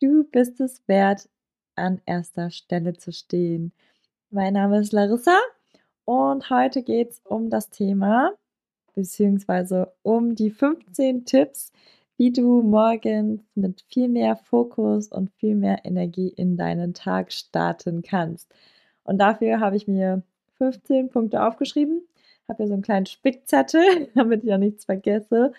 Du bist es wert, an erster Stelle zu stehen. Mein Name ist Larissa und heute geht es um das Thema, beziehungsweise um die 15 Tipps, wie du morgens mit viel mehr Fokus und viel mehr Energie in deinen Tag starten kannst. Und dafür habe ich mir 15 Punkte aufgeschrieben. Habe hier so einen kleinen Spickzettel, damit ich ja nichts vergesse.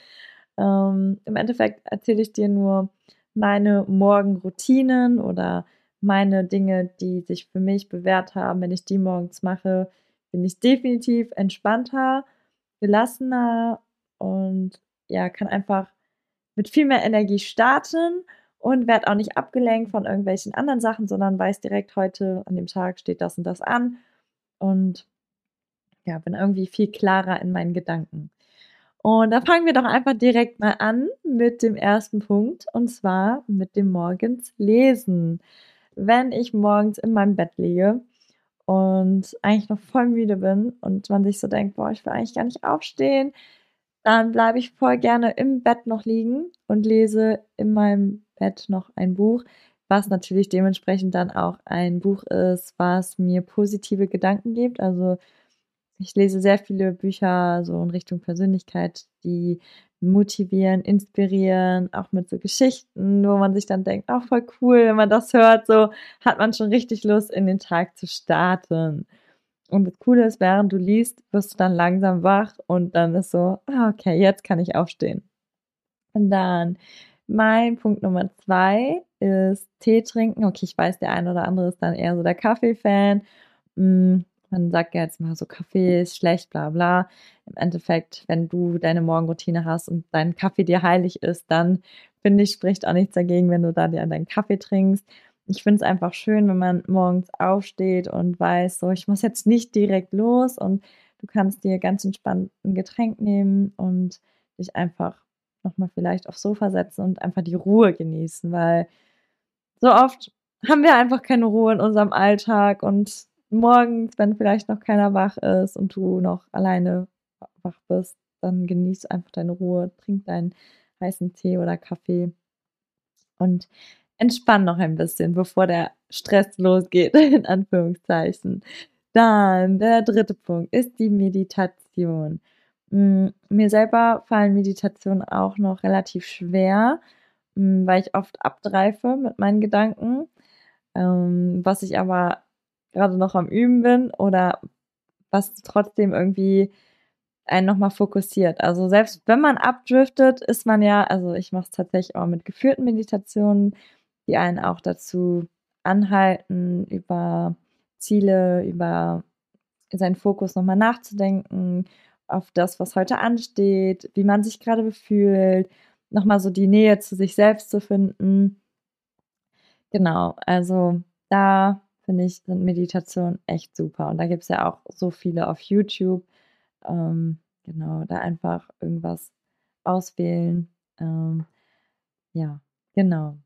Ähm, Im Endeffekt erzähle ich dir nur meine Morgenroutinen oder meine Dinge, die sich für mich bewährt haben. Wenn ich die morgens mache, bin ich definitiv entspannter, gelassener und ja, kann einfach mit viel mehr Energie starten und werde auch nicht abgelenkt von irgendwelchen anderen Sachen, sondern weiß direkt heute an dem Tag steht das und das an und ja, bin irgendwie viel klarer in meinen Gedanken. Und da fangen wir doch einfach direkt mal an mit dem ersten Punkt und zwar mit dem morgens lesen. Wenn ich morgens in meinem Bett liege und eigentlich noch voll müde bin und man sich so denkt, boah, ich will eigentlich gar nicht aufstehen, dann bleibe ich voll gerne im Bett noch liegen und lese in meinem Bett noch ein Buch, was natürlich dementsprechend dann auch ein Buch ist, was mir positive Gedanken gibt. Also ich lese sehr viele Bücher so in Richtung Persönlichkeit, die motivieren, inspirieren, auch mit so Geschichten, wo man sich dann denkt, auch oh, voll cool, wenn man das hört, so hat man schon richtig Lust, in den Tag zu starten. Und das Coole ist, während du liest, wirst du dann langsam wach und dann ist so, ah, okay, jetzt kann ich aufstehen. Und dann mein Punkt Nummer zwei ist Tee trinken. Okay, ich weiß, der eine oder andere ist dann eher so der Kaffee-Fan. Mm, man sagt ja jetzt mal so, Kaffee ist schlecht, bla bla. Im Endeffekt, wenn du deine Morgenroutine hast und dein Kaffee dir heilig ist, dann finde ich, spricht auch nichts dagegen, wenn du da dir deinen Kaffee trinkst. Ich finde es einfach schön, wenn man morgens aufsteht und weiß, so, ich muss jetzt nicht direkt los und du kannst dir ganz entspannt ein Getränk nehmen und dich einfach nochmal vielleicht aufs Sofa setzen und einfach die Ruhe genießen, weil so oft haben wir einfach keine Ruhe in unserem Alltag und morgens, wenn vielleicht noch keiner wach ist und du noch alleine wach bist, dann genieß einfach deine Ruhe, trink deinen heißen Tee oder Kaffee und entspann noch ein bisschen, bevor der Stress losgeht, in Anführungszeichen. Dann der dritte Punkt ist die Meditation. Mm, mir selber fallen Meditationen auch noch relativ schwer, mm, weil ich oft abdreife mit meinen Gedanken. Ähm, was ich aber gerade noch am Üben bin oder was trotzdem irgendwie einen nochmal fokussiert. Also selbst wenn man abdriftet, ist man ja, also ich mache es tatsächlich auch mit geführten Meditationen, die einen auch dazu anhalten, über Ziele, über seinen Fokus nochmal nachzudenken, auf das, was heute ansteht, wie man sich gerade befühlt, nochmal so die Nähe zu sich selbst zu finden. Genau, also da finde ich, sind Meditationen echt super. Und da gibt es ja auch so viele auf YouTube. Ähm, genau, da einfach irgendwas auswählen. Ähm, ja, genau.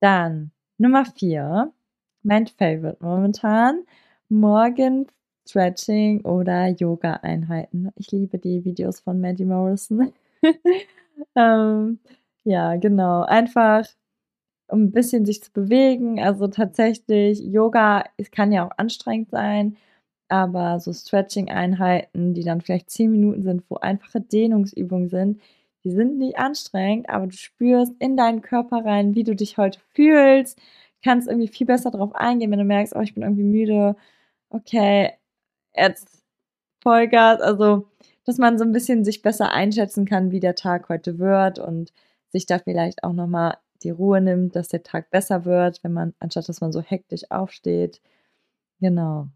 Dann Nummer vier, mein Favorite momentan, morgen Stretching oder Yoga-Einheiten. Ich liebe die Videos von Maddie Morrison. ähm, ja, genau. Einfach um ein bisschen sich zu bewegen. Also tatsächlich, Yoga, es kann ja auch anstrengend sein, aber so Stretching-Einheiten, die dann vielleicht zehn Minuten sind, wo einfache Dehnungsübungen sind, die sind nicht anstrengend, aber du spürst in deinen Körper rein, wie du dich heute fühlst. kannst irgendwie viel besser drauf eingehen, wenn du merkst, oh, ich bin irgendwie müde, okay, jetzt Vollgas, also dass man so ein bisschen sich besser einschätzen kann, wie der Tag heute wird und sich da vielleicht auch nochmal die Ruhe nimmt, dass der Tag besser wird, wenn man, anstatt dass man so hektisch aufsteht. Genau.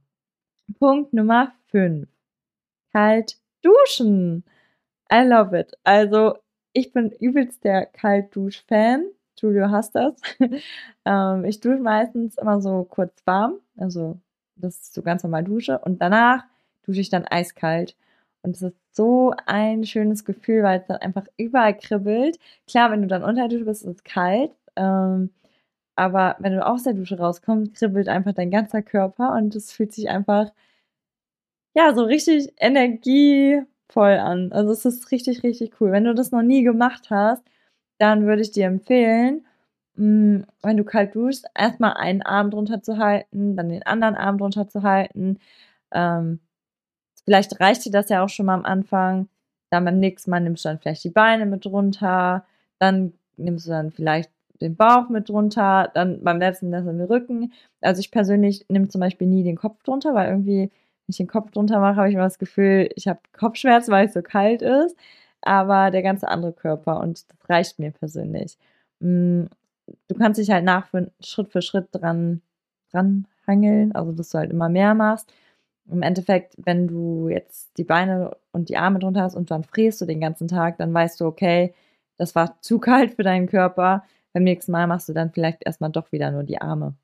Punkt Nummer 5. Kalt duschen. I love it. Also, ich bin übelst der Kaltdusch-Fan. Julio hasst das. ähm, ich dusche meistens immer so kurz warm. Also, das ist so ganz normal Dusche. Und danach dusche ich dann eiskalt. Und es ist so ein schönes Gefühl, weil es dann einfach überall kribbelt. Klar, wenn du dann unter der Dusche bist, ist es kalt. Ähm, aber wenn du aus der Dusche rauskommst, kribbelt einfach dein ganzer Körper und es fühlt sich einfach, ja, so richtig energievoll an. Also es ist richtig, richtig cool. Wenn du das noch nie gemacht hast, dann würde ich dir empfehlen, mh, mm, wenn du kalt duschst, erstmal einen Arm drunter zu halten, dann den anderen Arm drunter zu halten. Ähm, vielleicht reicht dir das ja auch schon mal am Anfang. Dann beim nächsten Mal nimmst du dann vielleicht die Beine mit runter. Dann nimmst du dann vielleicht den Bauch mit drunter, dann beim letzten das in den Rücken. Also ich persönlich nehme zum Beispiel nie den Kopf drunter, weil irgendwie, wenn ich den Kopf drunter mache, habe ich immer das Gefühl, ich habe Kopfschmerz, weil es so kalt ist. Aber der ganze andere Körper und das reicht mir persönlich. Mm, du kannst dich halt nach Schritt für Schritt dran, dran hangeln, also dass du halt immer mehr machst. Im Endeffekt, wenn du jetzt die Beine und die Arme drunter hast und dann frierst du den ganzen Tag, dann weißt du, okay, das war zu kalt für deinen Körper beim nächsten Mal machst du dann vielleicht erstmal doch wieder nur die Arme.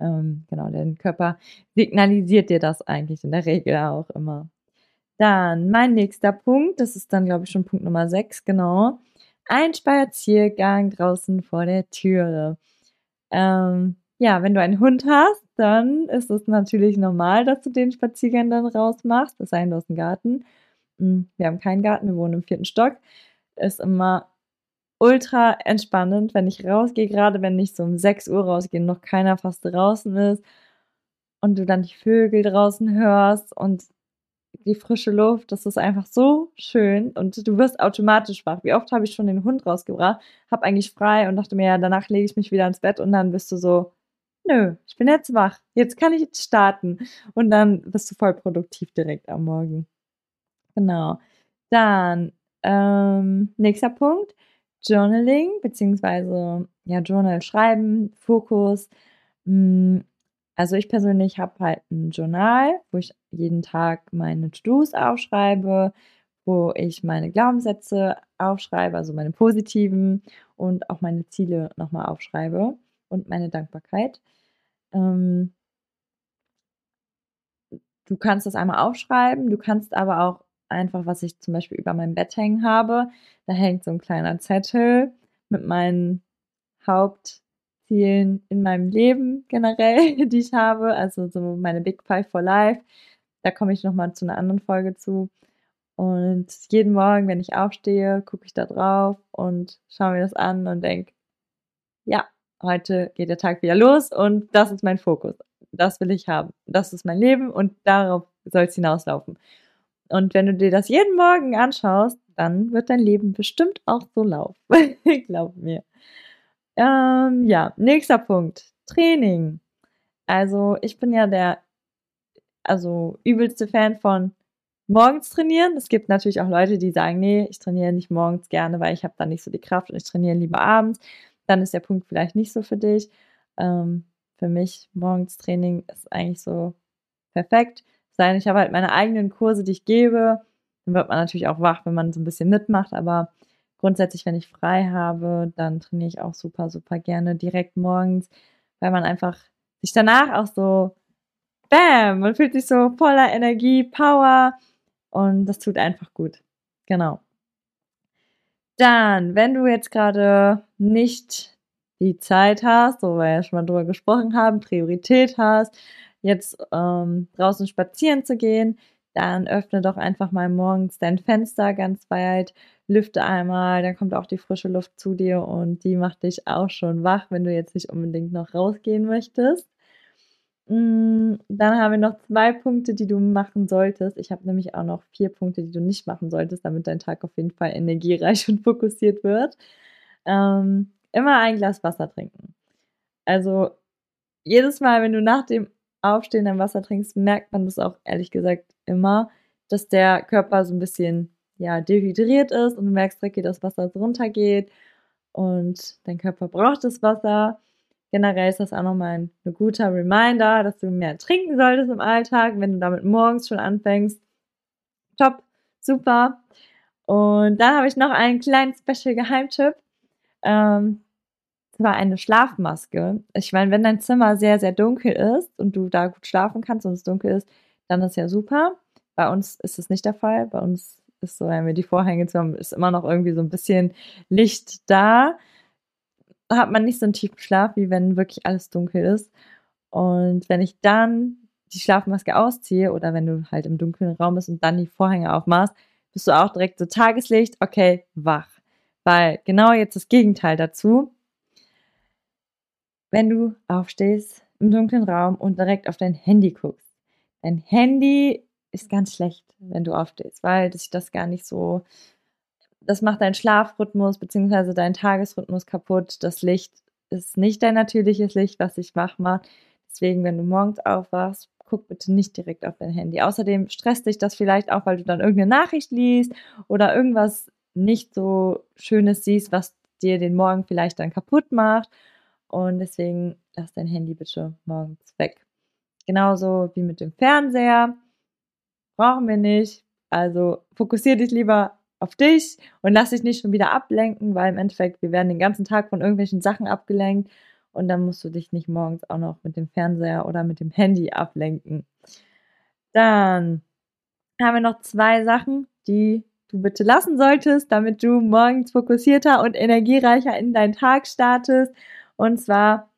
Ähm, genau, dein Körper signalisiert dir das eigentlich in der Regel auch immer. Dann mein nächster Punkt, das ist dann, glaube ich, schon Punkt Nummer 6, genau. Ein Spaziergang draußen vor der Türe. Ähm, ja, wenn du einen Hund hast, dann ist es natürlich normal, dass du den Spaziergang dann rausmachst. Das denn, du hast Garten. Hm, wir haben keinen Garten, wir wohnen im vierten Stock. Ist immer ultra entspannend, wenn ich rausgehe, gerade wenn ich so um 6 Uhr rausgehe und noch keiner fast draußen ist und du dann die Vögel draußen hörst und die frische Luft, das ist einfach so schön und du wirst automatisch wach. Wie oft habe ich schon den Hund rausgebracht, habe eigentlich frei und dachte mir, ja, danach lege ich mich wieder ins Bett und dann bist du so, nö, ich bin jetzt wach, jetzt kann ich jetzt starten und dann bist du voll produktiv direkt am Morgen. Genau. Dann, ähm, nächster Punkt, Journaling, beziehungsweise ja, Journal schreiben, Fokus. Hm, also ich persönlich habe halt ein Journal, wo ich jeden Tag meine To-Dos aufschreibe, wo ich meine Glaubenssätze aufschreibe, also meine positiven und auch meine Ziele nochmal aufschreibe und meine Dankbarkeit. Ähm, du kannst das einmal aufschreiben, du kannst aber auch einfach, was ich zum Beispiel über meinem Bett hängen habe. Da hängt so ein kleiner Zettel mit meinen Hauptzielen in meinem Leben generell, die ich habe. Also so meine Big Five for Life. Da komme ich nochmal zu einer anderen Folge zu. Und jeden Morgen, wenn ich aufstehe, gucke ich da drauf und schaue mir das an und denke, ja, heute geht der Tag wieder los und das ist mein Fokus. Das will ich haben. Das ist mein Leben und darauf soll es hinauslaufen. Und wenn du dir das jeden Morgen anschaust, dann wird dein Leben bestimmt auch so laufen. Glaub mir. Ähm, ja, nächster Punkt. Training. Also ich bin ja der, also übelste Fan von morgens trainieren. Es gibt natürlich auch Leute, die sagen, nee, ich trainiere nicht morgens gerne, weil ich habe da nicht so die Kraft und ich trainiere lieber abends. Dann ist der Punkt vielleicht nicht so für dich. Ähm, für mich morgens Training ist eigentlich so perfekt sein. Ich habe halt meine eigenen Kurse, die ich gebe. Dann wird man natürlich auch wach, wenn man so ein bisschen mitmacht, aber grundsätzlich, wenn ich frei habe, dann trainiere ich auch super, super gerne direkt morgens, weil man einfach sich danach auch so, bam, man fühlt sich so voller Energie, Power und das tut einfach gut. Genau. Dann, wenn du jetzt gerade nicht die Zeit hast, wo wir ja schon mal drüber gesprochen haben, Priorität hast, jetzt ähm, draußen spazieren zu gehen, dann öffne doch einfach mal morgens dein Fenster ganz weit, lüfte einmal, dann kommt auch die frische Luft zu dir und die macht dich auch schon wach, wenn du jetzt nicht unbedingt noch rausgehen möchtest. Mm, dann haben wir noch zwei Punkte, die du machen solltest. Ich habe nämlich auch noch vier Punkte, die du nicht machen solltest, damit dein Tag auf jeden Fall energiereich und fokussiert wird. Ähm, immer ein Glas Wasser trinken. Also jedes Mal, wenn du nach dem Aufstehen dein Wasser trinkst, merkt man das auch ehrlich gesagt immer, dass der Körper so ein bisschen ja, dehydriert ist und du merkst direkt, wie das Wasser drunter geht und dein Körper braucht das Wasser. Generell ist das auch nochmal ein, ein guter Reminder, dass du mehr trinken solltest im Alltag, wenn du damit morgens schon anfängst. Top, super. Und dann habe ich noch einen kleinen Special-Geheimtipp. Ähm, zwar eine Schlafmaske. Ich meine, wenn dein Zimmer sehr, sehr dunkel ist und du da gut schlafen kannst und es dunkel ist, dann ist ja super. Bei uns ist es nicht der Fall. Bei uns ist so, wenn wir die Vorhänge zu haben, ist immer noch irgendwie so ein bisschen Licht da. Hat man nicht so einen tiefen Schlaf, wie wenn wirklich alles dunkel ist. Und wenn ich dann die Schlafmaske ausziehe oder wenn du halt im dunklen Raum bist und dann die Vorhänge aufmachst, bist du auch direkt so Tageslicht, okay, wach. Weil genau jetzt das Gegenteil dazu. Wenn du aufstehst im dunklen Raum und direkt auf dein Handy guckst. Dein Handy ist ganz schlecht, wenn du aufstehst, weil sich das gar nicht so, das macht deinen Schlafrhythmus bzw. deinen Tagesrhythmus kaputt. Das Licht ist nicht dein natürliches Licht, was dich wach macht. Deswegen, wenn du morgens aufwachst, guck bitte nicht direkt auf dein Handy. Außerdem stresst dich das vielleicht auch, weil du dann irgendeine Nachricht liest oder irgendwas nicht so Schönes siehst, was dir den Morgen vielleicht dann kaputt macht. Und deswegen lass dein Handy bitte morgens weg. Genauso wie mit dem Fernseher brauchen wir nicht. Also fokussiere dich lieber auf dich und lass dich nicht schon wieder ablenken, weil im Endeffekt, wir werden den ganzen Tag von irgendwelchen Sachen abgelenkt und dann musst du dich nicht morgens auch noch mit dem Fernseher oder mit dem Handy ablenken. Dann haben wir noch zwei Sachen, die du bitte lassen solltest, damit du morgens fokussierter und energiereicher in deinen Tag startest. Und zwar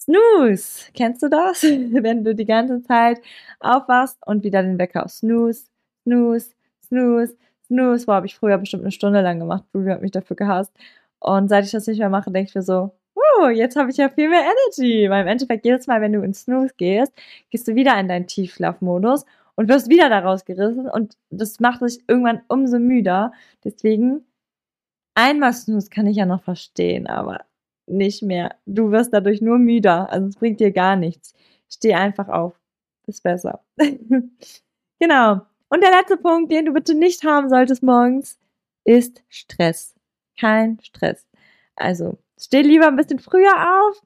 Snooze. Kennst du das? Wenn du die ganze Zeit aufwachst und wieder den Wecker auf Snooze, Snooze, Snooze, Snooze. Boah, habe ich früher bestimmt eine Stunde lang gemacht. Julia hat mich dafür gehasst. Und seit ich das nicht mehr mache, denke ich mir so, oh, jetzt habe ich ja viel mehr Energy. Weil im Endeffekt jedes Mal, wenn du in Snooze gehst, gehst du wieder in deinen Tiefschlafmodus und wirst wieder daraus gerissen und das macht dich irgendwann umso müder. Deswegen einmal Snooze kann ich ja noch verstehen, aber nicht mehr. Du wirst dadurch nur müder. Also es bringt dir gar nichts. Steh einfach auf. Ist besser. genau. Und der letzte Punkt, den du bitte nicht haben solltest morgens, ist Stress. Kein Stress. Also steh lieber ein bisschen früher auf.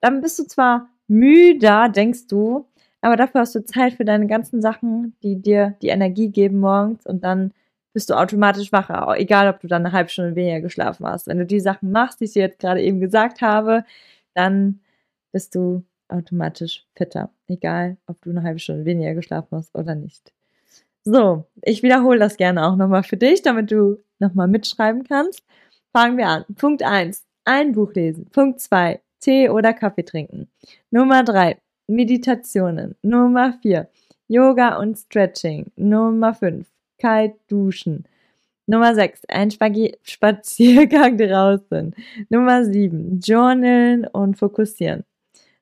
Dann bist du zwar müder, denkst du, aber dafür hast du Zeit für deine ganzen Sachen, die dir die Energie geben morgens und dann bist du automatisch wacher, egal ob du dann eine halbe Stunde weniger geschlafen hast. Wenn du die Sachen machst, die ich dir jetzt gerade eben gesagt habe, dann bist du automatisch fitter, egal ob du eine halbe Stunde weniger geschlafen hast oder nicht. So, ich wiederhole das gerne auch nochmal für dich, damit du nochmal mitschreiben kannst. Fangen wir an. Punkt 1, ein Buch lesen. Punkt 2, Tee oder Kaffee trinken. Nummer 3, Meditationen. Nummer 4, Yoga und Stretching. Nummer 5, kalt duschen. Nummer 6, ein Spagi Spaziergang draußen. Nummer 7, journalen und fokussieren.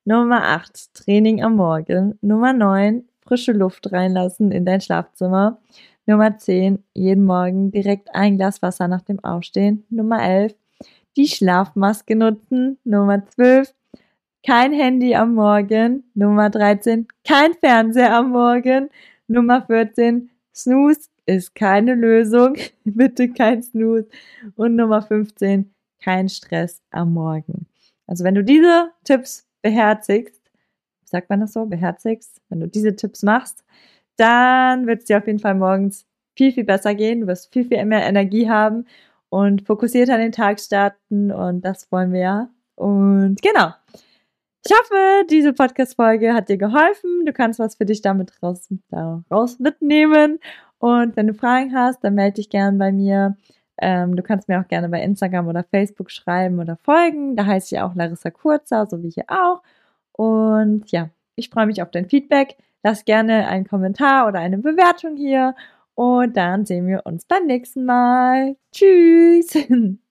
Nummer 8, Training am Morgen. Nummer 9, frische Luft reinlassen in dein Schlafzimmer. Nummer 10, jeden Morgen direkt ein Glas Wasser nach dem Aufstehen. Nummer 11, die Schlafmaske nutzen. Nummer 12, kein Handy am Morgen. Nummer 13, kein Fernseher am Morgen. Nummer 14, Snooze ist keine Lösung. Bitte kein Snooze. Und Nummer 15, kein Stress am Morgen. Also wenn du diese Tipps beherzigst, sagt man das so, beherzigst, wenn du diese Tipps machst, dann wird es dir auf jeden Fall morgens viel, viel besser gehen. Du wirst viel, viel mehr Energie haben und fokussiert an den Tag starten und das wollen wir ja. Und genau. Ich hoffe, diese Podcast-Folge hat dir geholfen. Du kannst was für dich damit raus, daraus mitnehmen und wenn du Fragen hast, dann melde dich gerne bei mir. Ähm, du kannst mir auch gerne bei Instagram oder Facebook schreiben oder folgen. Da heiße ich auch Larissa Kurzer, so wie hier auch. Und ja, ich freue mich auf dein Feedback. Lass gerne einen Kommentar oder eine Bewertung hier. Und dann sehen wir uns beim nächsten Mal. Tschüss!